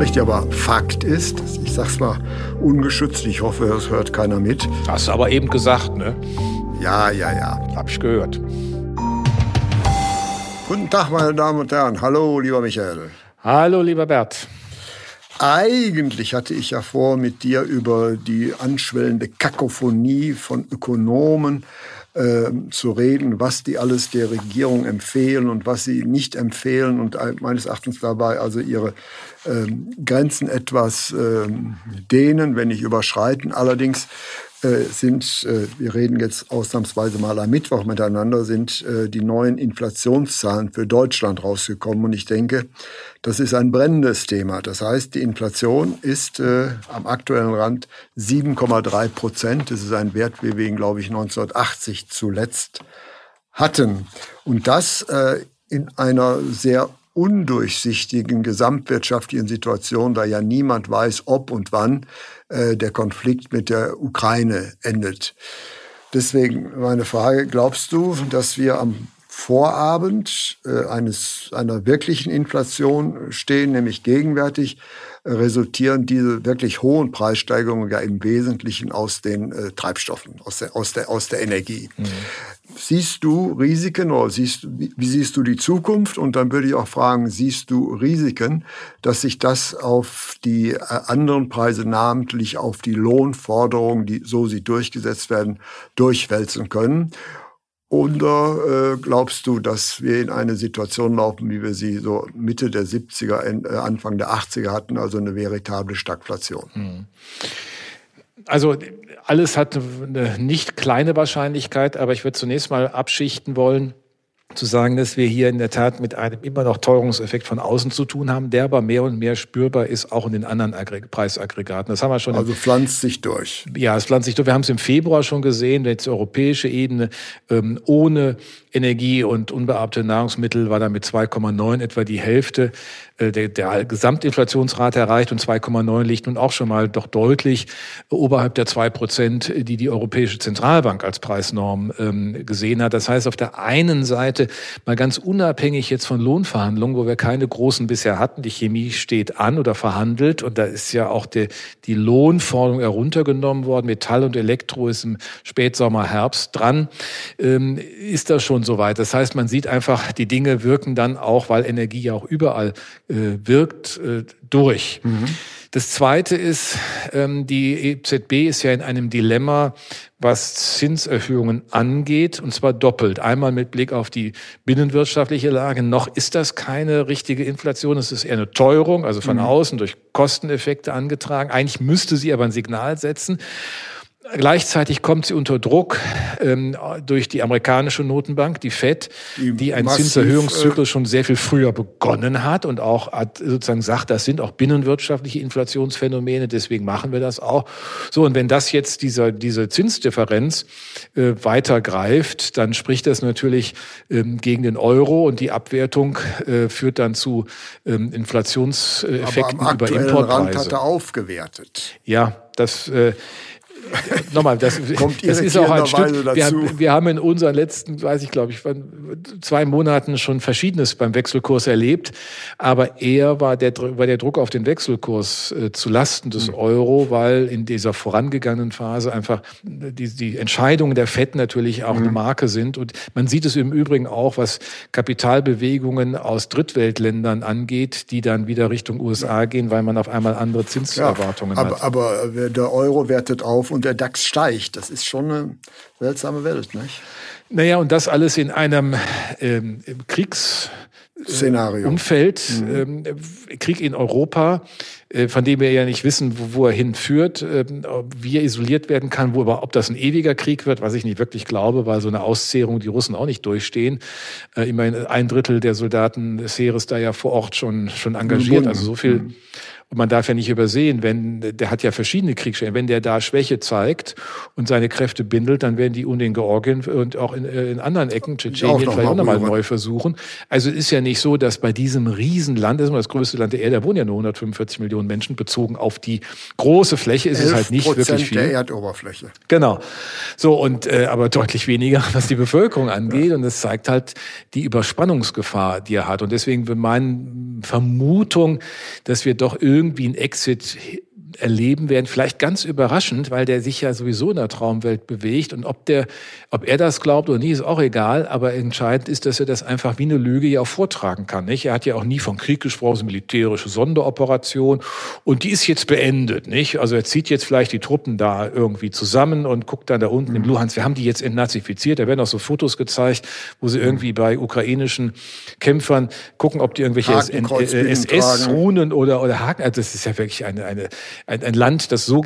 Richtig, aber Fakt ist, ich sag's mal ungeschützt, ich hoffe, es hört keiner mit. Hast du aber eben gesagt, ne? Ja, ja, ja. Hab ich gehört. Guten Tag, meine Damen und Herren. Hallo, lieber Michael. Hallo, lieber Bert. Eigentlich hatte ich ja vor, mit dir über die anschwellende Kakophonie von Ökonomen äh, zu reden, was die alles der Regierung empfehlen und was sie nicht empfehlen und meines Erachtens dabei also ihre ähm, Grenzen etwas ähm, dehnen, wenn nicht überschreiten. Allerdings äh, sind, äh, wir reden jetzt ausnahmsweise mal am Mittwoch miteinander, sind äh, die neuen Inflationszahlen für Deutschland rausgekommen. Und ich denke, das ist ein brennendes Thema. Das heißt, die Inflation ist äh, am aktuellen Rand 7,3 Prozent. Das ist ein Wert, wie wir ihn, glaube ich, 1980 zuletzt hatten. Und das äh, in einer sehr undurchsichtigen gesamtwirtschaftlichen Situation, da ja niemand weiß, ob und wann äh, der Konflikt mit der Ukraine endet. Deswegen meine Frage, glaubst du, dass wir am Vorabend äh, eines, einer wirklichen Inflation stehen, nämlich gegenwärtig resultieren diese wirklich hohen Preissteigerungen ja im Wesentlichen aus den äh, Treibstoffen, aus der, aus der, aus der Energie. Mhm. Siehst du Risiken oder siehst, wie, wie siehst du die Zukunft? Und dann würde ich auch fragen, siehst du Risiken, dass sich das auf die äh, anderen Preise, namentlich auf die Lohnforderungen, die so sie durchgesetzt werden, durchwälzen können? Oder äh, glaubst du, dass wir in eine Situation laufen, wie wir sie so Mitte der 70er, äh, Anfang der 80er hatten, also eine veritable Stagflation? Hm. Also alles hat eine nicht kleine Wahrscheinlichkeit, aber ich würde zunächst mal abschichten wollen zu sagen, dass wir hier in der Tat mit einem immer noch Teuerungseffekt von außen zu tun haben, der aber mehr und mehr spürbar ist, auch in den anderen Preisaggregaten. Das haben wir schon. Also pflanzt sich durch. Ja, es pflanzt sich durch. Wir haben es im Februar schon gesehen, jetzt europäische Ebene ähm, ohne Energie und unbearbeitete Nahrungsmittel war dann mit 2,9 etwa die Hälfte äh, der, der Gesamtinflationsrate erreicht und 2,9 liegt nun auch schon mal doch deutlich oberhalb der 2 Prozent, die die Europäische Zentralbank als Preisnorm ähm, gesehen hat. Das heißt, auf der einen Seite mal ganz unabhängig jetzt von Lohnverhandlungen, wo wir keine großen bisher hatten, die Chemie steht an oder verhandelt und da ist ja auch die, die Lohnforderung heruntergenommen worden. Metall und Elektro ist im Spätsommer, Herbst dran, ähm, ist das schon soweit. Das heißt, man sieht einfach, die Dinge wirken dann auch, weil Energie ja auch überall äh, wirkt, äh, durch. Mhm. Das Zweite ist, ähm, die EZB ist ja in einem Dilemma, was Zinserhöhungen angeht, und zwar doppelt. Einmal mit Blick auf die binnenwirtschaftliche Lage. Noch ist das keine richtige Inflation, es ist eher eine Teuerung, also von mhm. außen durch Kosteneffekte angetragen. Eigentlich müsste sie aber ein Signal setzen. Gleichzeitig kommt sie unter Druck ähm, durch die amerikanische Notenbank, die Fed, die, die einen massiv, Zinserhöhungszyklus äh, schon sehr viel früher begonnen hat und auch hat sozusagen sagt, das sind auch binnenwirtschaftliche Inflationsphänomene, deswegen machen wir das auch. So und wenn das jetzt dieser diese Zinsdifferenz äh, weiter greift, dann spricht das natürlich ähm, gegen den Euro und die Abwertung äh, führt dann zu ähm, Inflationseffekten aber am über Importpreise. Rand hat er aufgewertet. Ja, das äh, nochmal, das, Kommt das ist auch ein Stück. Wir haben, wir haben in unseren letzten, weiß ich glaube ich, zwei Monaten schon Verschiedenes beim Wechselkurs erlebt. Aber eher war der, war der Druck auf den Wechselkurs äh, zu Lasten des mhm. Euro, weil in dieser vorangegangenen Phase einfach die, die Entscheidungen der FED natürlich auch mhm. eine Marke sind. Und man sieht es im Übrigen auch, was Kapitalbewegungen aus Drittweltländern angeht, die dann wieder Richtung USA gehen, weil man auf einmal andere Zinserwartungen ja, aber, hat. Aber der Euro wertet auf und der DAX steigt. Das ist schon eine seltsame Welt, nicht? Naja, und das alles in einem ähm, Kriegs Szenario. Umfeld, mhm. ähm, Krieg in Europa, äh, von dem wir ja nicht wissen, wo, wo er hinführt, äh, wie er isoliert werden kann, wo ob das ein ewiger Krieg wird, was ich nicht wirklich glaube, weil so eine Auszehrung die Russen auch nicht durchstehen. Äh, immerhin ein Drittel der Soldaten des Heeres da ja vor Ort schon schon engagiert, also so viel. Mhm. Und man darf ja nicht übersehen, wenn, der hat ja verschiedene Kriegsschwächen, wenn der da Schwäche zeigt und seine Kräfte bindelt, dann werden die und in Georgien und auch in, äh, in anderen Ecken, Tschetschenien, vielleicht auch nochmal neu versuchen. Also ist ja nicht so, dass bei diesem Riesenland, das ist das größte Land der Erde, da wohnen ja nur 145 Millionen Menschen, bezogen auf die große Fläche ist es halt nicht wirklich viel. der Erdoberfläche. Genau. So, und äh, aber deutlich weniger, was die Bevölkerung angeht. Ja. Und es zeigt halt die Überspannungsgefahr, die er hat. Und deswegen meine Vermutung, dass wir doch irgendwie ein Exit erleben werden, vielleicht ganz überraschend, weil der sich ja sowieso in der Traumwelt bewegt. Und ob der, ob er das glaubt oder nicht, ist auch egal, aber entscheidend ist, dass er das einfach wie eine Lüge ja auch vortragen kann, nicht? Er hat ja auch nie von Krieg gesprochen, so militärische Sonderoperation. Und die ist jetzt beendet, nicht? Also er zieht jetzt vielleicht die Truppen da irgendwie zusammen und guckt dann da unten mhm. im Luhansk, wir haben die jetzt entnazifiziert, da werden auch so Fotos gezeigt, wo sie irgendwie bei ukrainischen Kämpfern gucken, ob die irgendwelche SS-Runen äh, oder, oder Haken, also das ist ja wirklich eine, eine ein, ein Land, das so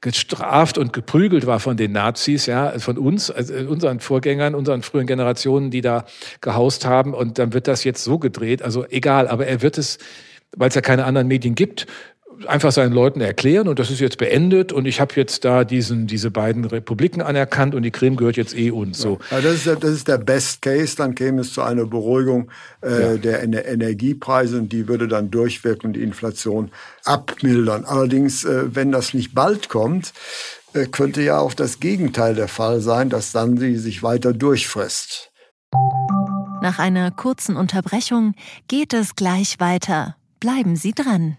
gestraft und geprügelt war von den Nazis, ja, von uns, also unseren Vorgängern, unseren frühen Generationen, die da gehaust haben. Und dann wird das jetzt so gedreht. Also egal, aber er wird es, weil es ja keine anderen Medien gibt, einfach seinen Leuten erklären und das ist jetzt beendet und ich habe jetzt da diesen, diese beiden Republiken anerkannt und die Krim gehört jetzt eh uns. So. Ja, das, ist der, das ist der Best Case, dann käme es zu einer Beruhigung äh, ja. der Ener Energiepreise und die würde dann durchwirken und die Inflation abmildern. Allerdings, äh, wenn das nicht bald kommt, äh, könnte ja auch das Gegenteil der Fall sein, dass dann sie sich weiter durchfrisst. Nach einer kurzen Unterbrechung geht es gleich weiter. Bleiben Sie dran.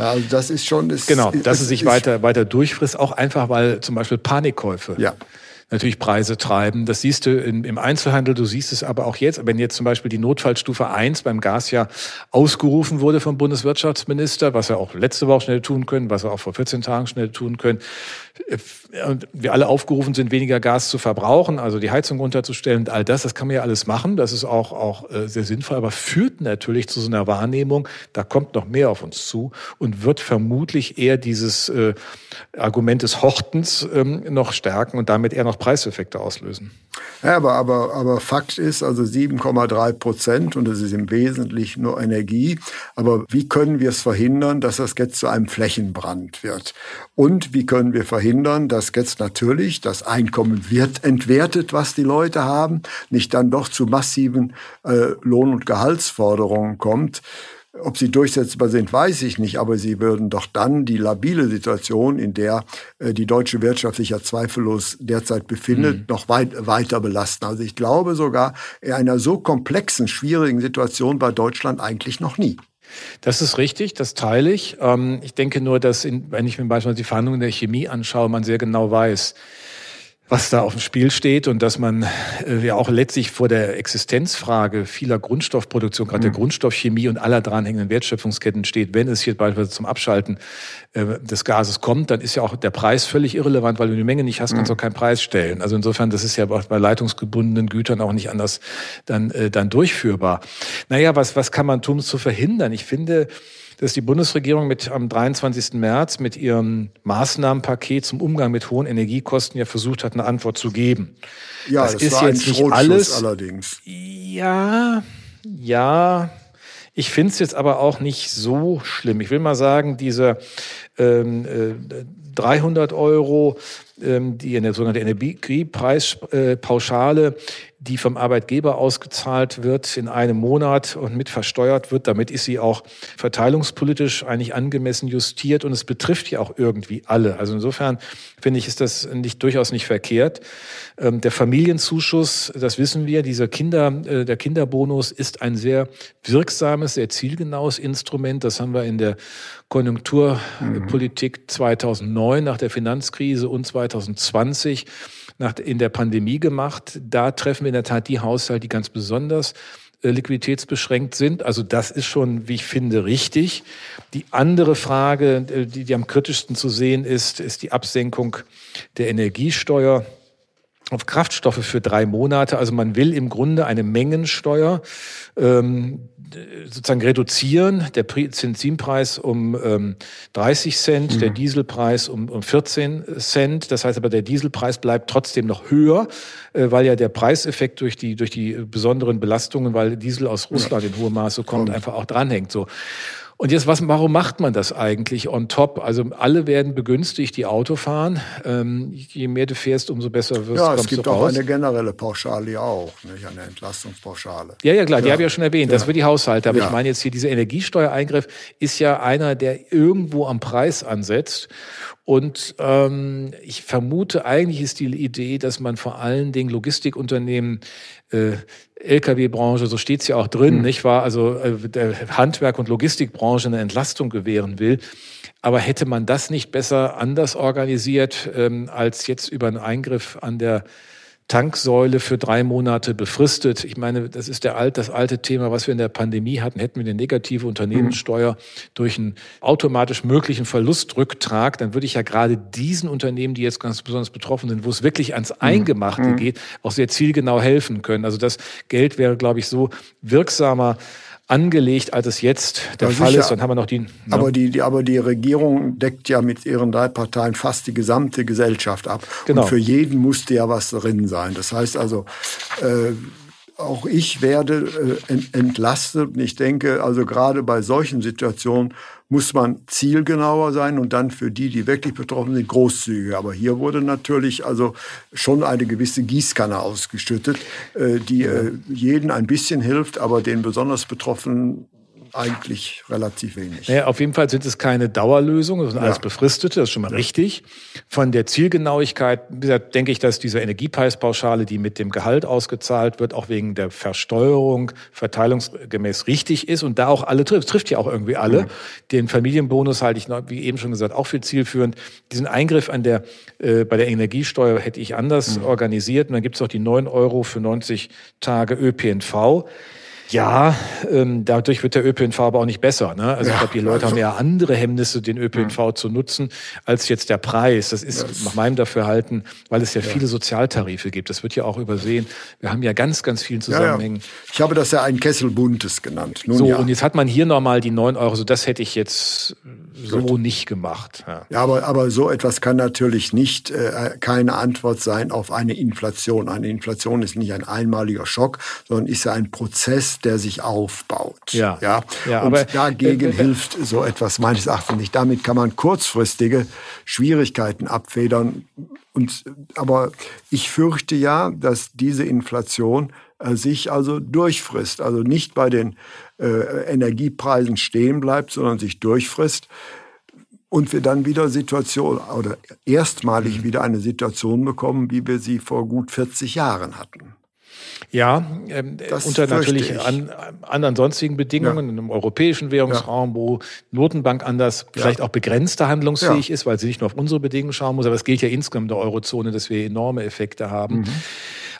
Ja, also das ist schon. Das genau, dass es sich weiter, weiter durchfrisst, auch einfach, weil zum Beispiel Panikkäufe ja natürlich Preise treiben. Das siehst du im Einzelhandel, du siehst es aber auch jetzt. Wenn jetzt zum Beispiel die Notfallstufe 1 beim Gas ja ausgerufen wurde vom Bundeswirtschaftsminister, was er auch letzte Woche schnell tun können, was er auch vor 14 Tagen schnell tun können, und wir alle aufgerufen sind, weniger Gas zu verbrauchen, also die Heizung runterzustellen all das, das kann man ja alles machen, das ist auch, auch äh, sehr sinnvoll, aber führt natürlich zu so einer Wahrnehmung, da kommt noch mehr auf uns zu und wird vermutlich eher dieses äh, Argument des Hortens ähm, noch stärken und damit eher noch Preiseffekte auslösen. Ja, aber, aber, aber Fakt ist also 7,3 Prozent und es ist im Wesentlichen nur Energie. Aber wie können wir es verhindern, dass das jetzt zu einem Flächenbrand wird? Und wie können wir verhindern, dass jetzt natürlich das Einkommen wird entwertet, was die Leute haben, nicht dann doch zu massiven äh, Lohn- und Gehaltsforderungen kommt? Ob sie durchsetzbar sind, weiß ich nicht, aber sie würden doch dann die labile Situation, in der äh, die deutsche Wirtschaft sich ja zweifellos derzeit befindet, mhm. noch weit, weiter belasten. Also ich glaube sogar, in einer so komplexen, schwierigen Situation war Deutschland eigentlich noch nie. Das ist richtig, das teile ich. Ähm, ich denke nur, dass, in, wenn ich mir beispielsweise die Verhandlungen der Chemie anschaue, man sehr genau weiß, was da auf dem Spiel steht und dass man äh, ja auch letztlich vor der Existenzfrage vieler Grundstoffproduktion, gerade mhm. der Grundstoffchemie und aller dranhängenden Wertschöpfungsketten steht. Wenn es hier beispielsweise zum Abschalten äh, des Gases kommt, dann ist ja auch der Preis völlig irrelevant, weil du die Menge nicht hast, kannst du mhm. auch keinen Preis stellen. Also insofern, das ist ja bei leitungsgebundenen Gütern auch nicht anders dann, äh, dann durchführbar. Naja, was, was kann man tun, um es zu verhindern? Ich finde, dass die Bundesregierung mit am 23. März mit ihrem Maßnahmenpaket zum Umgang mit hohen Energiekosten ja versucht hat, eine Antwort zu geben. Ja, das, das ist jetzt nicht alles. Allerdings. Ja, ja. Ich finde es jetzt aber auch nicht so schlimm. Ich will mal sagen, diese ähm, äh, 300 Euro, ähm, die eine sogenannte Energiepreispauschale, äh, die vom Arbeitgeber ausgezahlt wird in einem Monat und mit versteuert wird. Damit ist sie auch verteilungspolitisch eigentlich angemessen justiert und es betrifft ja auch irgendwie alle. Also insofern finde ich, ist das nicht, durchaus nicht verkehrt. Ähm, der Familienzuschuss, das wissen wir, dieser Kinder, äh, der Kinderbonus ist ein sehr wirksames, sehr zielgenaues Instrument. Das haben wir in der Konjunkturpolitik 2009 nach der Finanzkrise und 2020 nach, in der Pandemie gemacht. Da treffen wir in der Tat die Haushalte, die ganz besonders äh, liquiditätsbeschränkt sind. Also das ist schon, wie ich finde, richtig. Die andere Frage, äh, die, die am kritischsten zu sehen ist, ist die Absenkung der Energiesteuer auf Kraftstoffe für drei Monate. Also man will im Grunde eine Mengensteuer ähm, sozusagen reduzieren. Der Benzinpreis um ähm, 30 Cent, mhm. der Dieselpreis um, um 14 Cent. Das heißt aber, der Dieselpreis bleibt trotzdem noch höher, äh, weil ja der Preiseffekt durch die, durch die besonderen Belastungen, weil Diesel aus Russland in hohem Maße kommt, kommt, einfach auch dranhängt. So. Und jetzt, was, warum macht man das eigentlich on top? Also alle werden begünstigt, die Auto fahren. Ähm, je mehr du fährst, umso besser wirst ja, du. Ja, es gibt auch eine generelle Pauschale auch, nicht? eine Entlastungspauschale. Ja, ja, klar, die habe ich ja schon erwähnt. Ja. Das für die Haushalte. Aber ja. ich meine jetzt hier, dieser Energiesteuereingriff ist ja einer, der irgendwo am Preis ansetzt. Und ähm, ich vermute, eigentlich ist die Idee, dass man vor allen Dingen Logistikunternehmen äh, Lkw-Branche, so steht's ja auch drin, mhm. nicht wahr? Also äh, der Handwerk- und Logistikbranche eine Entlastung gewähren will. Aber hätte man das nicht besser anders organisiert, ähm, als jetzt über einen Eingriff an der Tanksäule für drei Monate befristet. Ich meine, das ist der alt, das alte Thema, was wir in der Pandemie hatten. Hätten wir eine negative Unternehmenssteuer mhm. durch einen automatisch möglichen Verlustrücktrag, dann würde ich ja gerade diesen Unternehmen, die jetzt ganz besonders betroffen sind, wo es wirklich ans mhm. Eingemachte mhm. geht, auch sehr zielgenau helfen können. Also das Geld wäre, glaube ich, so wirksamer angelegt, als es jetzt der ja, Fall sicher. ist. Dann haben wir noch die. Ja. Aber die, die, aber die Regierung deckt ja mit ihren drei Parteien fast die gesamte Gesellschaft ab. Genau. Und für jeden musste ja was drin sein. Das heißt also, äh, auch ich werde äh, entlastet. Und ich denke, also gerade bei solchen Situationen muss man zielgenauer sein und dann für die, die wirklich betroffen sind, großzügiger. Aber hier wurde natürlich also schon eine gewisse Gießkanne ausgeschüttet, äh, die äh, jeden ein bisschen hilft, aber den besonders Betroffenen eigentlich relativ wenig. Naja, auf jeden Fall sind es keine Dauerlösungen, sondern ja. alles befristete, das ist schon mal ja. richtig. Von der Zielgenauigkeit, wie gesagt, denke ich, dass diese Energiepreispauschale, die mit dem Gehalt ausgezahlt wird, auch wegen der Versteuerung verteilungsgemäß richtig ist und da auch alle trifft. Es trifft ja auch irgendwie alle. Mhm. Den Familienbonus halte ich, wie eben schon gesagt, auch für zielführend. Diesen Eingriff an der, äh, bei der Energiesteuer hätte ich anders mhm. organisiert. Und dann gibt es auch die 9 Euro für 90 Tage ÖPNV. Ja, ähm, dadurch wird der ÖPNV aber auch nicht besser. Ne? Also ja, ich glaube, die Leute also. haben ja andere Hemmnisse, den ÖPNV ja. zu nutzen, als jetzt der Preis. Das ist das nach meinem Dafürhalten, weil es ja, ja, viele Sozialtarife gibt. Das wird ja auch übersehen. Wir haben ja ganz, ganz vielen Zusammenhängen. Ich habe das ja ein Kessel Buntes genannt. Nun, so, und jetzt hat man hier nochmal die neun Euro. So, das hätte ich jetzt so Gut. nicht gemacht. Ja, aber, aber so etwas kann natürlich nicht äh, keine Antwort sein auf eine Inflation. Eine Inflation ist nicht ein einmaliger Schock, sondern ist ja ein Prozess, der sich aufbaut. Ja, ja. ja und aber, dagegen äh, äh, hilft so etwas meines Erachtens nicht. Damit kann man kurzfristige Schwierigkeiten abfedern. Und, aber ich fürchte ja, dass diese Inflation äh, sich also durchfrisst, also nicht bei den äh, Energiepreisen stehen bleibt, sondern sich durchfrisst und wir dann wieder Situation oder erstmalig mhm. wieder eine Situation bekommen, wie wir sie vor gut 40 Jahren hatten. Ja, ähm, unter natürlich an, anderen sonstigen Bedingungen, ja. in einem europäischen Währungsraum, ja. wo Notenbank anders, vielleicht auch begrenzter handlungsfähig ist, weil sie nicht nur auf unsere Bedingungen schauen muss, aber es gilt ja insgesamt in der Eurozone, dass wir enorme Effekte haben. Mhm.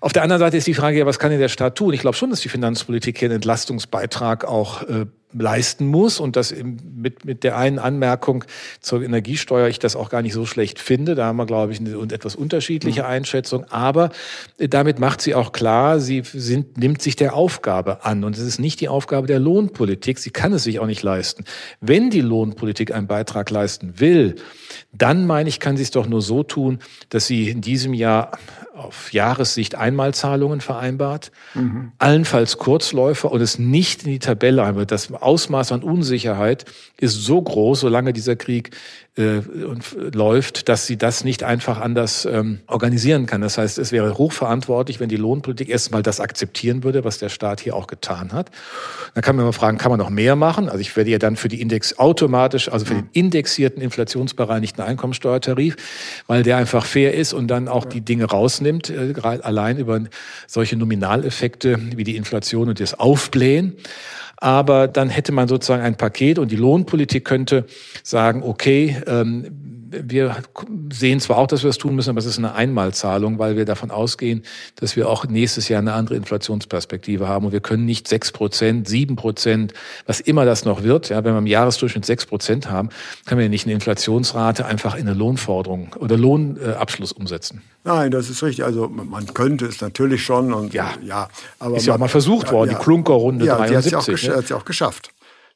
Auf der anderen Seite ist die Frage, ja, was kann denn der Staat tun? Ich glaube schon, dass die Finanzpolitik hier einen Entlastungsbeitrag auch äh, leisten muss und das mit, mit der einen Anmerkung zur Energiesteuer ich das auch gar nicht so schlecht finde. Da haben wir, glaube ich, eine etwas unterschiedliche mhm. Einschätzung. Aber äh, damit macht sie auch klar, sie sind, nimmt sich der Aufgabe an. Und es ist nicht die Aufgabe der Lohnpolitik. Sie kann es sich auch nicht leisten. Wenn die Lohnpolitik einen Beitrag leisten will, dann meine ich, kann sie es doch nur so tun, dass sie in diesem Jahr auf Jahressicht Einmalzahlungen vereinbart, mhm. allenfalls Kurzläufer und es nicht in die Tabelle einbaut. Das Ausmaß an Unsicherheit ist so groß, solange dieser Krieg äh, läuft, dass sie das nicht einfach anders ähm, organisieren kann. Das heißt, es wäre hochverantwortlich, wenn die Lohnpolitik erstmal das akzeptieren würde, was der Staat hier auch getan hat. Dann kann man mal fragen, kann man noch mehr machen? Also ich werde ja dann für die Index automatisch, also für den indexierten inflationsbereinigten Einkommensteuertarif, weil der einfach fair ist und dann auch die Dinge rausnimmt, äh, allein über solche Nominaleffekte wie die Inflation und das Aufblähen. Aber dann hätte man sozusagen ein Paket und die Lohnpolitik könnte sagen, okay, ähm, wir sehen zwar auch, dass wir das tun müssen, aber es ist eine Einmalzahlung, weil wir davon ausgehen, dass wir auch nächstes Jahr eine andere Inflationsperspektive haben. Und wir können nicht sechs Prozent, sieben Prozent, was immer das noch wird, ja, wenn wir im Jahresdurchschnitt sechs Prozent haben, können wir nicht eine Inflationsrate einfach in eine Lohnforderung oder Lohnabschluss umsetzen. Nein, das ist richtig. Also man könnte es natürlich schon und ja, ja aber ist ja auch mal versucht worden, ja, die Klunker-Runde ja, 73. Sie hat es ja auch geschafft.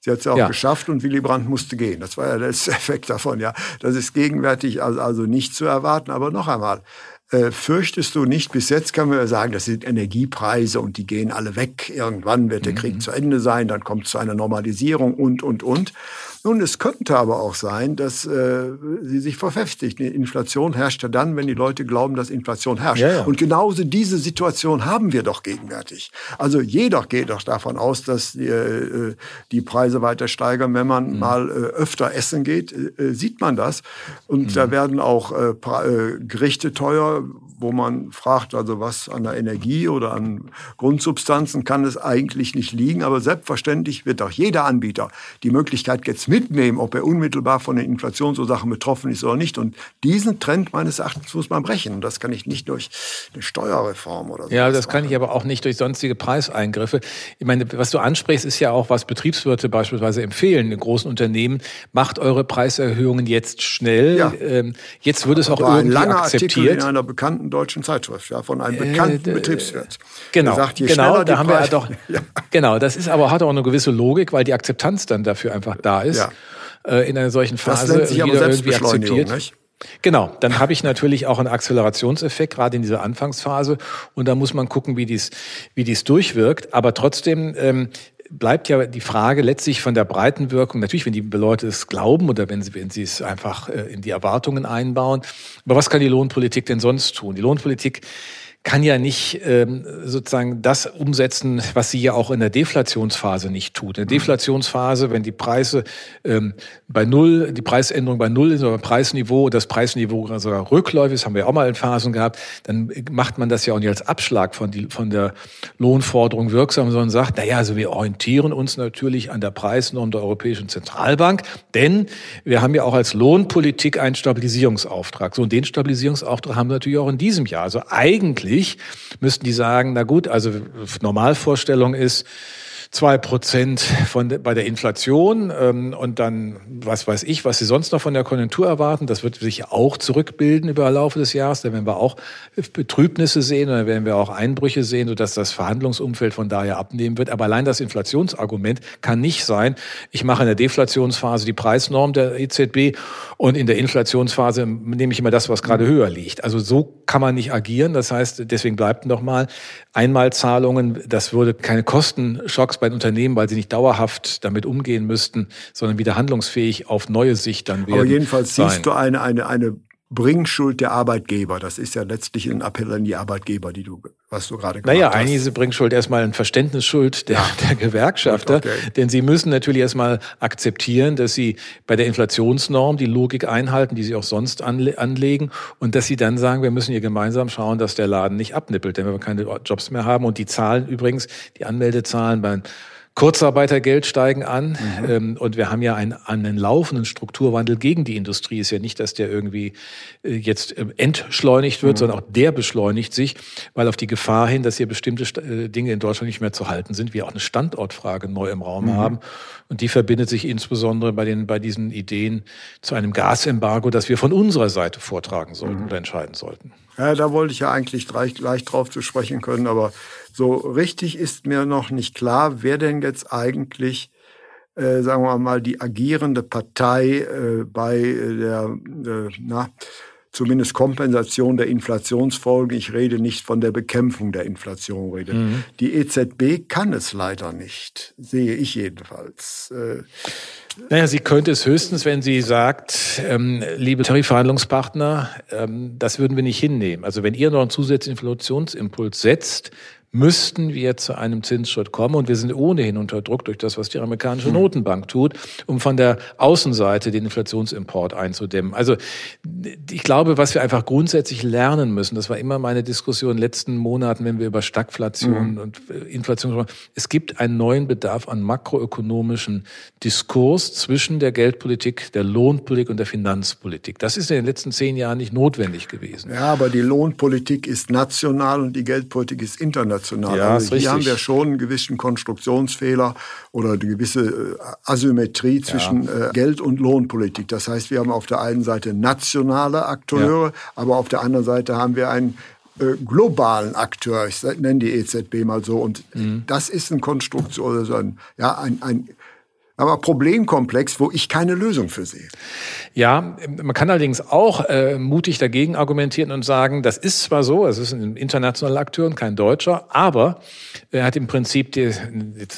Sie hat es ja auch ja. geschafft und Willy Brandt musste gehen. Das war ja der letzte Effekt davon. Ja, das ist gegenwärtig also, also nicht zu erwarten. Aber noch einmal, äh, fürchtest du nicht, bis jetzt kann man ja sagen, das sind Energiepreise und die gehen alle weg. Irgendwann wird der Krieg mhm. zu Ende sein, dann kommt es zu einer Normalisierung und, und, und. Nun, es könnte aber auch sein, dass äh, sie sich verfestigt. Die Inflation herrscht ja dann, wenn die Leute glauben, dass Inflation herrscht. Ja, ja. Und genauso diese Situation haben wir doch gegenwärtig. Also jeder geht doch davon aus, dass die, äh, die Preise weiter steigern. Wenn man mhm. mal äh, öfter essen geht, äh, sieht man das. Und mhm. da werden auch äh, äh, Gerichte teuer, wo man fragt, also was an der Energie oder an Grundsubstanzen kann es eigentlich nicht liegen. Aber selbstverständlich wird auch jeder Anbieter die Möglichkeit jetzt mitnehmen, ob er unmittelbar von den Inflationsursachen betroffen ist oder nicht. Und diesen Trend meines Erachtens muss man brechen. Und das kann ich nicht durch eine Steuerreform oder so. Ja, das kann ich aber auch nicht durch sonstige Preiseingriffe. Ich meine, was du ansprichst, ist ja auch, was Betriebswirte beispielsweise empfehlen. In großen Unternehmen, macht eure Preiserhöhungen jetzt schnell. Ja. Ähm, jetzt wird es auch irgendwie ein langer akzeptiert. Artikel in einer bekannten deutschen Zeitschrift, ja, von einem bekannten äh, Betriebswirt. Genau, sagt, genau, da haben wir ja doch, ja. genau, das ist aber, hat auch eine gewisse Logik, weil die Akzeptanz dann dafür einfach da ist. Ja. Äh, in einer solchen Phase das nennt sich aber irgendwie akzeptiert. Nicht? Genau, dann habe ich natürlich auch einen Akzelerationseffekt, gerade in dieser Anfangsphase. Und da muss man gucken, wie dies, wie dies durchwirkt. Aber trotzdem ähm, bleibt ja die Frage letztlich von der breiten Wirkung, natürlich, wenn die Leute es glauben oder wenn sie, wenn sie es einfach äh, in die Erwartungen einbauen. Aber was kann die Lohnpolitik denn sonst tun? Die Lohnpolitik kann ja nicht ähm, sozusagen das umsetzen, was sie ja auch in der Deflationsphase nicht tut. In der Deflationsphase, wenn die Preise ähm, bei null, die Preisänderung bei null ist oder Preisniveau, das Preisniveau sogar rückläufig ist, haben wir auch mal in Phasen gehabt, dann macht man das ja auch nicht als Abschlag von, die, von der Lohnforderung wirksam, sondern sagt, naja, also wir orientieren uns natürlich an der Preisnorm der Europäischen Zentralbank, denn wir haben ja auch als Lohnpolitik einen Stabilisierungsauftrag. So, und den Stabilisierungsauftrag haben wir natürlich auch in diesem Jahr. Also eigentlich ich, müssten die sagen, na gut, also Normalvorstellung ist, zwei Prozent von bei der Inflation ähm, und dann was weiß ich, was sie sonst noch von der Konjunktur erwarten. Das wird sich auch zurückbilden über den Laufe des Jahres. Da werden wir auch Betrübnisse sehen und dann werden wir auch Einbrüche sehen, sodass das Verhandlungsumfeld von daher abnehmen wird. Aber allein das Inflationsargument kann nicht sein, ich mache in der Deflationsphase die Preisnorm der EZB und in der Inflationsphase nehme ich immer das, was gerade höher liegt. Also so kann man nicht agieren. Das heißt, deswegen bleibt noch mal Einmalzahlungen. Das würde keine Kostenschocks bei den Unternehmen, weil sie nicht dauerhaft damit umgehen müssten, sondern wieder handlungsfähig auf neue Sicht dann werden. Aber jedenfalls sein. siehst du eine, eine, eine Bringschuld der Arbeitgeber. Das ist ja letztlich ein Appell an die Arbeitgeber, die du, was du gerade gesagt naja, hast. Naja, eigentlich ist Bringschuld erstmal ein Verständnisschuld der, ja. der Gewerkschafter. Okay. Denn sie müssen natürlich erstmal akzeptieren, dass sie bei der Inflationsnorm die Logik einhalten, die sie auch sonst anle anlegen. Und dass sie dann sagen, wir müssen hier gemeinsam schauen, dass der Laden nicht abnippelt, denn wir keine Jobs mehr haben. Und die Zahlen übrigens, die Anmeldezahlen beim Kurzarbeitergeld steigen an mhm. ähm, und wir haben ja einen, einen laufenden Strukturwandel gegen die Industrie. Ist ja nicht, dass der irgendwie äh, jetzt äh, entschleunigt wird, mhm. sondern auch der beschleunigt sich, weil auf die Gefahr hin, dass hier bestimmte äh, Dinge in Deutschland nicht mehr zu halten sind, wir auch eine Standortfrage neu im Raum mhm. haben. Und die verbindet sich insbesondere bei, den, bei diesen Ideen zu einem Gasembargo, das wir von unserer Seite vortragen sollten mhm. oder entscheiden sollten. Ja, da wollte ich ja eigentlich gleich, gleich drauf zu sprechen können, aber so richtig ist mir noch nicht klar, wer denn jetzt eigentlich, äh, sagen wir mal, die agierende Partei äh, bei der, äh, na, zumindest Kompensation der Inflationsfolgen. Ich rede nicht von der Bekämpfung der Inflation. Rede. Mhm. Die EZB kann es leider nicht, sehe ich jedenfalls. Äh, naja, sie könnte es höchstens, wenn sie sagt, ähm, liebe Tarifverhandlungspartner, ähm, das würden wir nicht hinnehmen. Also wenn ihr noch einen zusätzlichen Inflationsimpuls setzt, müssten wir zu einem Zinsschritt kommen. Und wir sind ohnehin unter Druck durch das, was die amerikanische hm. Notenbank tut, um von der Außenseite den Inflationsimport einzudämmen. Also ich glaube, was wir einfach grundsätzlich lernen müssen, das war immer meine Diskussion in den letzten Monaten, wenn wir über Stagflation mhm. und äh, Inflation sprechen, es gibt einen neuen Bedarf an makroökonomischen Diskurs zwischen der Geldpolitik, der Lohnpolitik und der Finanzpolitik. Das ist in den letzten zehn Jahren nicht notwendig gewesen. Ja, aber die Lohnpolitik ist national und die Geldpolitik ist international. Ja, also hier richtig. haben wir schon einen gewissen Konstruktionsfehler oder eine gewisse äh, Asymmetrie zwischen ja. Äh, Geld- und Lohnpolitik. Das heißt, wir haben auf der einen Seite nationale Akteure, ja. aber auf der anderen Seite haben wir einen äh, globalen Akteur, ich nenne die EZB mal so, und mhm. das ist ein Konstruktion, also ein, ja, ein, ein aber Problemkomplex, wo ich keine Lösung für sehe. Ja, man kann allerdings auch äh, mutig dagegen argumentieren und sagen, das ist zwar so, es ist ein internationaler Akteur und kein Deutscher, aber er hat im Prinzip die,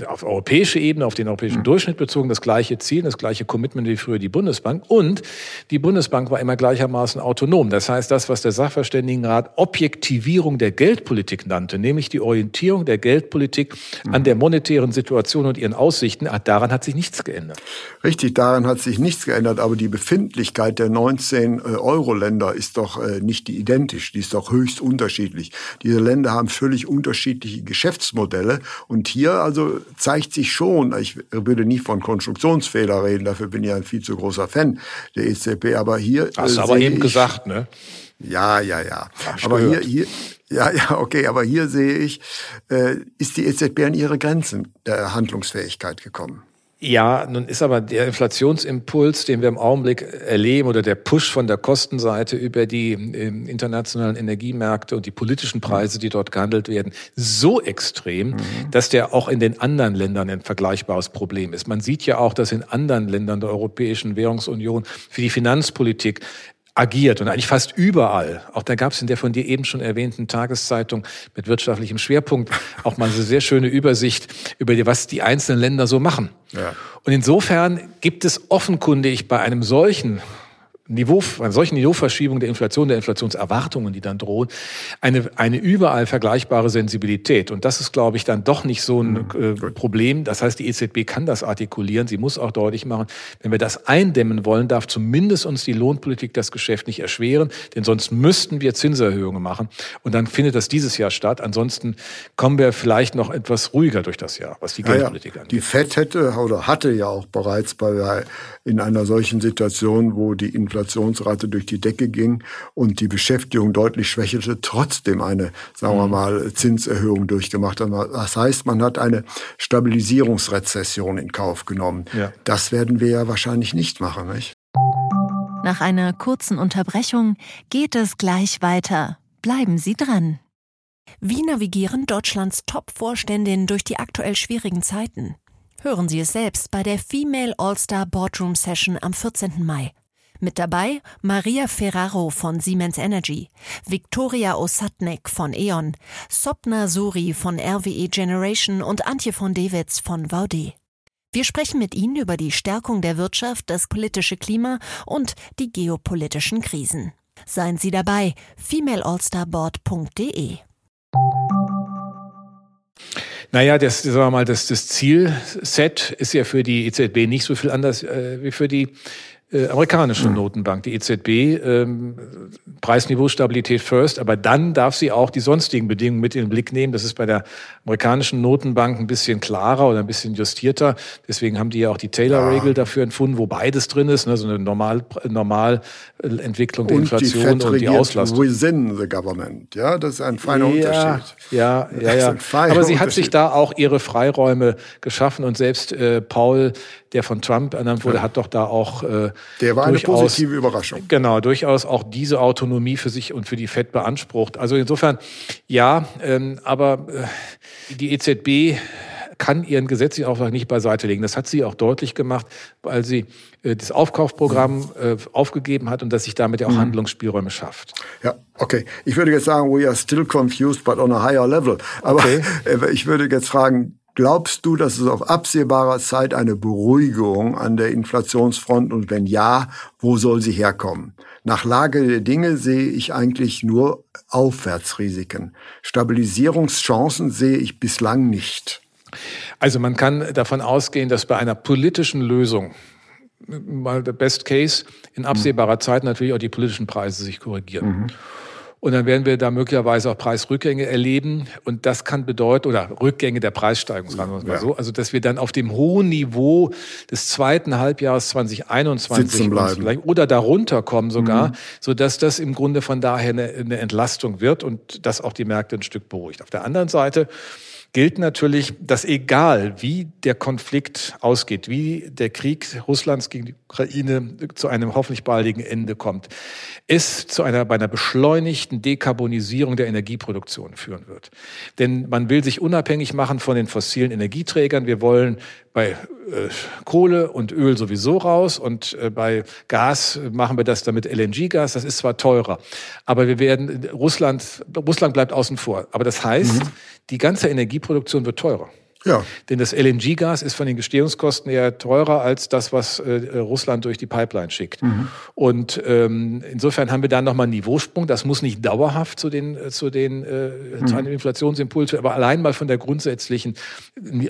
auf europäischer Ebene, auf den europäischen mhm. Durchschnitt bezogen, das gleiche Ziel, das gleiche Commitment wie früher die Bundesbank. Und die Bundesbank war immer gleichermaßen autonom. Das heißt, das, was der Sachverständigenrat Objektivierung der Geldpolitik nannte, nämlich die Orientierung der Geldpolitik mhm. an der monetären Situation und ihren Aussichten, daran hat sich nicht nichts geändert. Richtig, daran hat sich nichts geändert, aber die Befindlichkeit der 19 äh, Euro-Länder ist doch äh, nicht identisch, die ist doch höchst unterschiedlich. Diese Länder haben völlig unterschiedliche Geschäftsmodelle und hier also zeigt sich schon, ich würde nie von Konstruktionsfehler reden, dafür bin ich ein viel zu großer Fan der EZB, aber hier... Hast du äh, aber eben gesagt, ne? Ja, ja, ja. Aber hier, hier, ja, ja, okay, aber hier sehe ich, äh, ist die EZB an ihre Grenzen der Handlungsfähigkeit gekommen. Ja, nun ist aber der Inflationsimpuls, den wir im Augenblick erleben, oder der Push von der Kostenseite über die ähm, internationalen Energiemärkte und die politischen Preise, die dort gehandelt werden, so extrem, mhm. dass der auch in den anderen Ländern ein vergleichbares Problem ist. Man sieht ja auch, dass in anderen Ländern der Europäischen Währungsunion für die Finanzpolitik agiert und eigentlich fast überall. Auch da gab es in der von dir eben schon erwähnten Tageszeitung mit wirtschaftlichem Schwerpunkt auch mal eine sehr schöne Übersicht über die, was die einzelnen Länder so machen. Ja. Und insofern gibt es offenkundig bei einem solchen Niveau, einer solchen Niveauverschiebung der Inflation, der Inflationserwartungen, die dann drohen, eine, eine überall vergleichbare Sensibilität. Und das ist, glaube ich, dann doch nicht so ein mhm. äh, Problem. Das heißt, die EZB kann das artikulieren. Sie muss auch deutlich machen, wenn wir das eindämmen wollen, darf zumindest uns die Lohnpolitik das Geschäft nicht erschweren, denn sonst müssten wir Zinserhöhungen machen. Und dann findet das dieses Jahr statt. Ansonsten kommen wir vielleicht noch etwas ruhiger durch das Jahr, was die Geldpolitik ja, angeht. Die FED hätte oder hatte ja auch bereits bei, in einer solchen Situation, wo die Inflation Inflationsrate durch die Decke ging und die Beschäftigung deutlich schwächelte, trotzdem eine, sagen wir mhm. mal, Zinserhöhung durchgemacht hat. Das heißt, man hat eine Stabilisierungsrezession in Kauf genommen. Ja. Das werden wir ja wahrscheinlich nicht machen, nicht? Nach einer kurzen Unterbrechung geht es gleich weiter. Bleiben Sie dran. Wie navigieren Deutschlands Top-Vorständinnen durch die aktuell schwierigen Zeiten? Hören Sie es selbst bei der Female All-Star Boardroom Session am 14. Mai. Mit dabei Maria Ferraro von Siemens Energy, Viktoria Osatnek von E.ON, Sopna Suri von RWE Generation und Antje von Dewitz von Vaude. Wir sprechen mit Ihnen über die Stärkung der Wirtschaft, das politische Klima und die geopolitischen Krisen. Seien Sie dabei, femaleallstarboard.de. Naja, das, sagen wir mal, das, das Zielset ist ja für die EZB nicht so viel anders äh, wie für die äh, amerikanische Notenbank, die EZB, ähm, Preisniveau Stabilität first, aber dann darf sie auch die sonstigen Bedingungen mit in den Blick nehmen. Das ist bei der amerikanischen Notenbank ein bisschen klarer oder ein bisschen justierter. Deswegen haben die ja auch die Taylor-Regel ja. dafür empfunden, wo beides drin ist, ne, so eine Normal, Normalentwicklung der und Inflation die und die Auslastung. Within the government, ja, das ist ein feiner ja, Unterschied. Ja, ja, ja. Aber sie hat sich da auch ihre Freiräume geschaffen und selbst äh, Paul der von Trump ernannt wurde, ja. hat doch da auch äh, Der war durchaus, eine positive Überraschung. Genau, durchaus auch diese Autonomie für sich und für die FED beansprucht. Also insofern, ja, ähm, aber äh, die EZB kann ihren gesetzlichen Auftrag nicht beiseite legen. Das hat sie auch deutlich gemacht, weil sie äh, das Aufkaufprogramm äh, aufgegeben hat und dass sich damit ja auch mhm. Handlungsspielräume schafft. Ja, okay. Ich würde jetzt sagen, we are still confused, but on a higher level. Aber okay. Äh, ich würde jetzt fragen, Glaubst du, dass es auf absehbarer Zeit eine Beruhigung an der Inflationsfront und wenn ja, wo soll sie herkommen? Nach Lage der Dinge sehe ich eigentlich nur Aufwärtsrisiken. Stabilisierungschancen sehe ich bislang nicht. Also man kann davon ausgehen, dass bei einer politischen Lösung mal der Best Case in absehbarer Zeit natürlich auch die politischen Preise sich korrigieren. Mhm. Und dann werden wir da möglicherweise auch Preisrückgänge erleben. Und das kann bedeuten, oder Rückgänge der Preissteigerung, sagen wir mal ja. so. Also, dass wir dann auf dem hohen Niveau des zweiten Halbjahres 2021 oder darunter kommen sogar, mhm. sodass das im Grunde von daher eine, eine Entlastung wird und das auch die Märkte ein Stück beruhigt. Auf der anderen Seite gilt natürlich, dass egal wie der Konflikt ausgeht, wie der Krieg Russlands gegen die Ukraine zu einem hoffentlich baldigen Ende kommt, es zu einer, bei einer beschleunigten Dekarbonisierung der Energieproduktion führen wird. Denn man will sich unabhängig machen von den fossilen Energieträgern. Wir wollen bei äh, Kohle und Öl sowieso raus und äh, bei Gas machen wir das damit LNG-Gas. Das ist zwar teurer, aber wir werden Russland Russland bleibt außen vor. Aber das heißt, mhm. Die ganze Energieproduktion wird teurer. Ja. Denn das LNG-Gas ist von den Gestehungskosten eher teurer als das, was äh, Russland durch die Pipeline schickt. Mhm. Und ähm, insofern haben wir da nochmal einen Niveausprung. Das muss nicht dauerhaft zu den, äh, zu den, äh, mhm. zu einem Inflationsimpuls, aber allein mal von der grundsätzlichen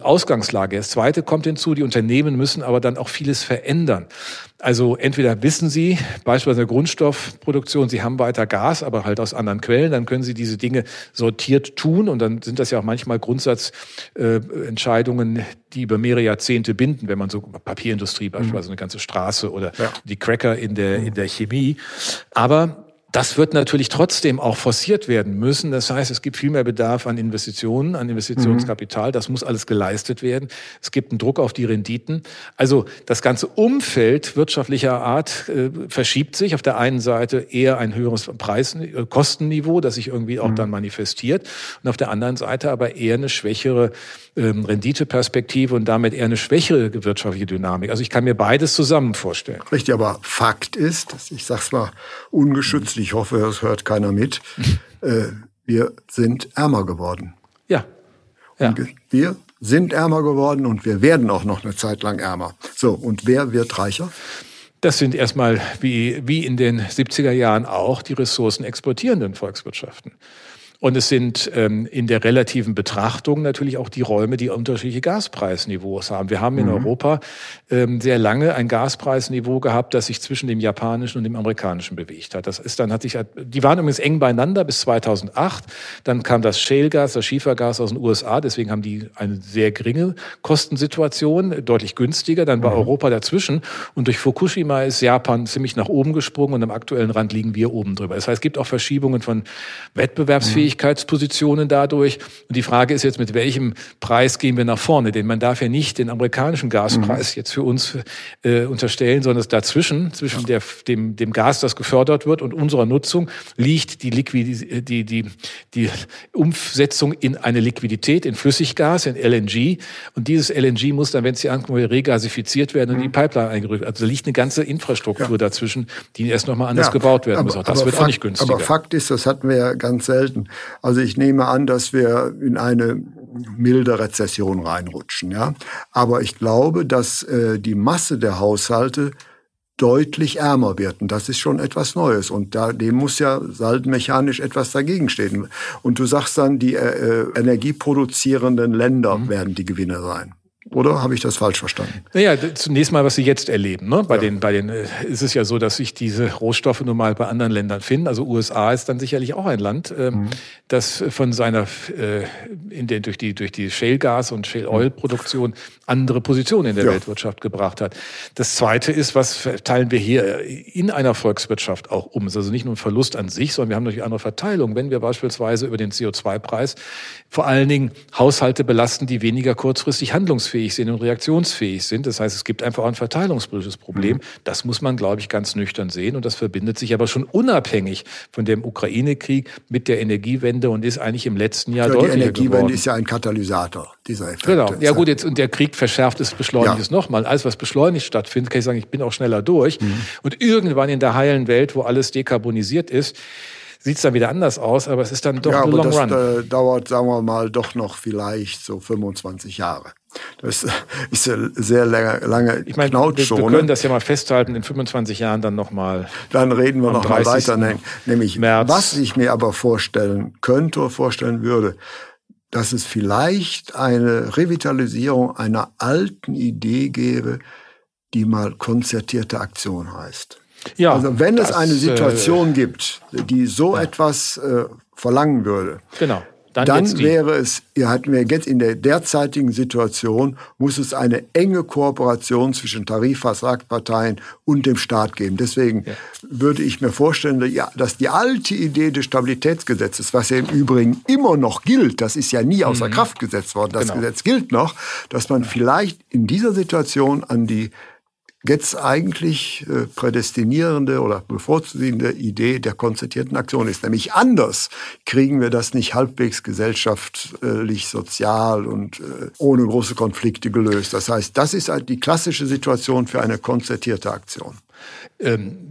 Ausgangslage. Das Zweite kommt hinzu, die Unternehmen müssen aber dann auch vieles verändern. Also entweder wissen Sie, beispielsweise Grundstoffproduktion, Sie haben weiter Gas, aber halt aus anderen Quellen, dann können Sie diese Dinge sortiert tun und dann sind das ja auch manchmal Grundsatzentscheidungen, äh, die über mehrere Jahrzehnte binden, wenn man so Papierindustrie beispielsweise eine ganze Straße oder ja. die Cracker in der, in der Chemie. Aber das wird natürlich trotzdem auch forciert werden müssen. Das heißt, es gibt viel mehr Bedarf an Investitionen, an Investitionskapital. Das muss alles geleistet werden. Es gibt einen Druck auf die Renditen. Also das ganze Umfeld wirtschaftlicher Art äh, verschiebt sich. Auf der einen Seite eher ein höheres Preis, äh, Kostenniveau, das sich irgendwie auch mhm. dann manifestiert. Und auf der anderen Seite aber eher eine schwächere ähm, Renditeperspektive und damit eher eine schwächere wirtschaftliche Dynamik. Also ich kann mir beides zusammen vorstellen. Richtig, aber Fakt ist, ich sage es mal ungeschützt, ich hoffe, es hört keiner mit, äh, wir sind ärmer geworden. Ja. ja. wir sind ärmer geworden und wir werden auch noch eine Zeit lang ärmer. So, und wer wird reicher? Das sind erstmal, wie, wie in den 70er Jahren auch, die Ressourcen exportierenden Volkswirtschaften. Und es sind ähm, in der relativen Betrachtung natürlich auch die Räume, die unterschiedliche Gaspreisniveaus haben. Wir haben in mhm. Europa ähm, sehr lange ein Gaspreisniveau gehabt, das sich zwischen dem japanischen und dem amerikanischen bewegt hat. Das ist dann hat sich, die waren übrigens eng beieinander bis 2008. Dann kam das Shale-Gas, das Schiefergas aus den USA. Deswegen haben die eine sehr geringe Kostensituation, deutlich günstiger. Dann war mhm. Europa dazwischen. Und durch Fukushima ist Japan ziemlich nach oben gesprungen und am aktuellen Rand liegen wir oben drüber. Das heißt, es gibt auch Verschiebungen von Wettbewerbsfähigkeit. Mhm. Abhängigkeitspositionen dadurch. Und die Frage ist jetzt, mit welchem Preis gehen wir nach vorne? Denn man darf ja nicht den amerikanischen Gaspreis mhm. jetzt für uns äh, unterstellen, sondern es dazwischen, zwischen der, dem, dem Gas, das gefördert wird und unserer Nutzung, liegt die, Liquid die, die, die Umsetzung in eine Liquidität, in Flüssiggas, in LNG. Und dieses LNG muss dann, wenn es hier ankommt, regasifiziert werden und in die mhm. Pipeline eingerückt. Also da liegt eine ganze Infrastruktur ja. dazwischen, die erst nochmal anders ja, gebaut werden aber, muss. Auch das wird Fakt, auch nicht günstiger. Aber Fakt ist, das hatten wir ja ganz selten. Also ich nehme an, dass wir in eine milde Rezession reinrutschen. Ja? Aber ich glaube, dass äh, die Masse der Haushalte deutlich ärmer wird. Und das ist schon etwas Neues. Und da, dem muss ja saldenmechanisch etwas dagegen stehen. Und du sagst dann, die äh, äh energieproduzierenden Länder mhm. werden die Gewinner sein. Oder habe ich das falsch verstanden? Naja, zunächst mal, was Sie jetzt erleben. Ne? Bei, ja. den, bei den äh, ist es ja so, dass sich diese Rohstoffe nun mal bei anderen Ländern finden. Also USA ist dann sicherlich auch ein Land, ähm, mhm. das von seiner äh, in den, durch die durch die Shale Gas und Shale Oil Produktion andere Positionen in der ja. Weltwirtschaft gebracht hat. Das Zweite ist, was teilen wir hier in einer Volkswirtschaft auch um? Es ist also nicht nur ein Verlust an sich, sondern wir haben natürlich andere Verteilung. Wenn wir beispielsweise über den CO2-Preis vor allen Dingen Haushalte belasten, die weniger kurzfristig handlungsfähig sind und reaktionsfähig sind. Das heißt, es gibt einfach auch ein verteilungspolitisches Problem. Mhm. Das muss man, glaube ich, ganz nüchtern sehen. Und das verbindet sich aber schon unabhängig von dem Ukraine-Krieg mit der Energiewende und ist eigentlich im letzten Jahr ja, deutlicher Die Energiewende geworden. ist ja ein Katalysator dieser Effekte. Genau. Ja gut, jetzt und der Krieg verschärft es, beschleunigt ja. es nochmal. Alles, was beschleunigt stattfindet, kann ich sagen, ich bin auch schneller durch. Mhm. Und irgendwann in der heilen Welt, wo alles dekarbonisiert ist, sieht es dann wieder anders aus, aber es ist dann doch ja, ein aber Long das Run. Äh, dauert, sagen wir mal, doch noch vielleicht so 25 Jahre. Das ist eine sehr lange, lange ich meine, wir, wir können das ja mal festhalten, in 25 Jahren dann nochmal. Dann reden wir noch mal weiter, nämlich März. was ich mir aber vorstellen könnte oder vorstellen würde, dass es vielleicht eine Revitalisierung einer alten Idee gäbe, die mal konzertierte Aktion heißt. Ja, also wenn es eine Situation äh, gibt, die so ja. etwas äh, verlangen würde, Genau. Dann, dann wäre es, ihr hatten wir jetzt in der derzeitigen Situation, muss es eine enge Kooperation zwischen Tarifvertragsparteien und dem Staat geben. Deswegen würde ich mir vorstellen, ja, dass die alte Idee des Stabilitätsgesetzes, was ja im Übrigen immer noch gilt, das ist ja nie außer Kraft gesetzt worden, das Genau. Gesetz gilt noch, dass man vielleicht in dieser Situation an die jetzt eigentlich äh, prädestinierende oder bevorzugende Idee der konzertierten Aktion ist. Nämlich anders kriegen wir das nicht halbwegs gesellschaftlich, sozial und äh, ohne große Konflikte gelöst. Das heißt, das ist halt die klassische Situation für eine konzertierte Aktion. Ähm,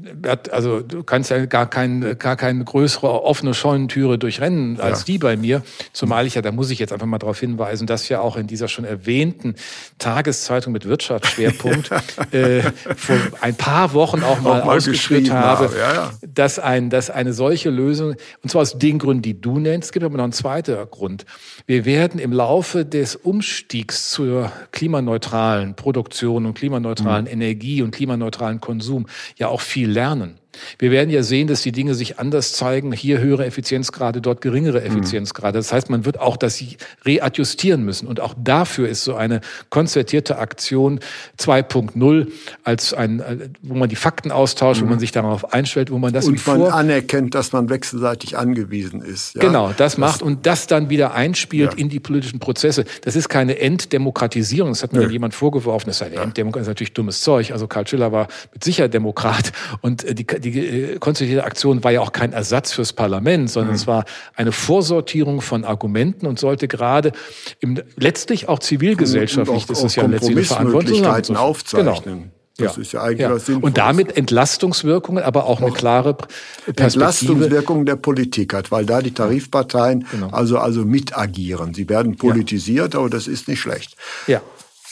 also du kannst ja gar, kein, gar keine größere offene Scheunentüre durchrennen als Ja. die bei mir. Zumal ich ja, da muss ich jetzt einfach mal darauf hinweisen, dass wir auch in dieser schon erwähnten Tageszeitung mit Wirtschaftsschwerpunkt äh, vor ein paar Wochen auch mal, Auch mal ausgeführt geschrieben habe, habe, ja, ja. Dass, ein, dass eine solche Lösung, und zwar aus den Gründen, die du nennst, gibt aber noch einen zweiten Grund. Wir werden im Laufe des Umstiegs zur klimaneutralen Produktion und klimaneutralen Energie und klimaneutralen Konsum ja auch viel lernen. Wir werden ja sehen, dass die Dinge sich anders zeigen. Hier höhere Effizienzgrade, dort geringere Effizienzgrade. Das heißt, man wird auch das readjustieren müssen. Und auch dafür ist so eine konzertierte Aktion 2.0 als ein, äh, wo man die Fakten austauscht, wo man sich darauf einstellt, wo man das Und man anerkennt, dass man wechselseitig angewiesen ist. Ja? Genau, das macht und das dann wieder einspielt Ja. in die politischen Prozesse. Das ist keine Entdemokratisierung. Das hat mir jemand vorgeworfen. Das ist eine Entdemokratie, das ist natürlich dummes Zeug. Also Karl Schiller war mit Sicherheit Demokrat und äh, die, die äh, konstituierte Aktion war ja auch kein Ersatz fürs Parlament, sondern Mhm. es war eine Vorsortierung von Argumenten und sollte gerade im, letztlich auch zivilgesellschaftlich, das auch- ist ja auch letztlich eine Verantwortung. Kompromissmöglichkeiten Genau. aufzeichnen. Das ist ja eigentlich was Sinnvolles. Und damit Entlastungswirkungen, aber auch eine klare Perspektive. Entlastungswirkung der Politik hat, weil da die Tarifparteien Genau. also, also mit agieren. Sie werden politisiert, aber das ist nicht schlecht. Ja.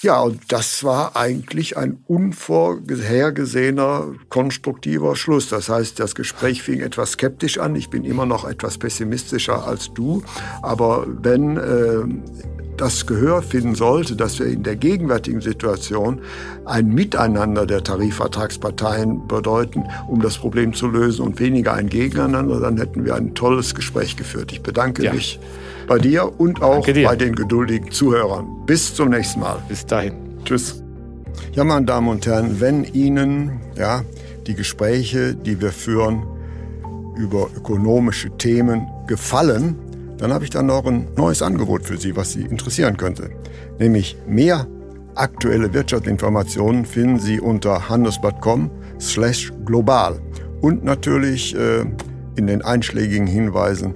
Ja, und das war eigentlich ein unvorhergesehener, konstruktiver Schluss. Das heißt, das Gespräch fing etwas skeptisch an. Ich bin immer noch etwas pessimistischer als du. Aber wenn äh, das Gehör finden sollte, dass wir in der gegenwärtigen Situation ein Miteinander der Tarifvertragsparteien bedeuten, um das Problem zu lösen und weniger ein Gegeneinander, dann hätten wir ein tolles Gespräch geführt. Ich bedanke Ja. mich bei dir und auch dir. bei den geduldigen Zuhörern. Bis zum nächsten Mal. Bis dahin. Tschüss. Ja, meine Damen und Herren, wenn Ihnen ja, die Gespräche, die wir führen über ökonomische Themen gefallen, dann habe ich dann noch ein neues Angebot für Sie, was Sie interessieren könnte. Nämlich mehr aktuelle Wirtschaftsinformationen finden Sie unter handelsblatt.com slash global und natürlich äh, in den einschlägigen Hinweisen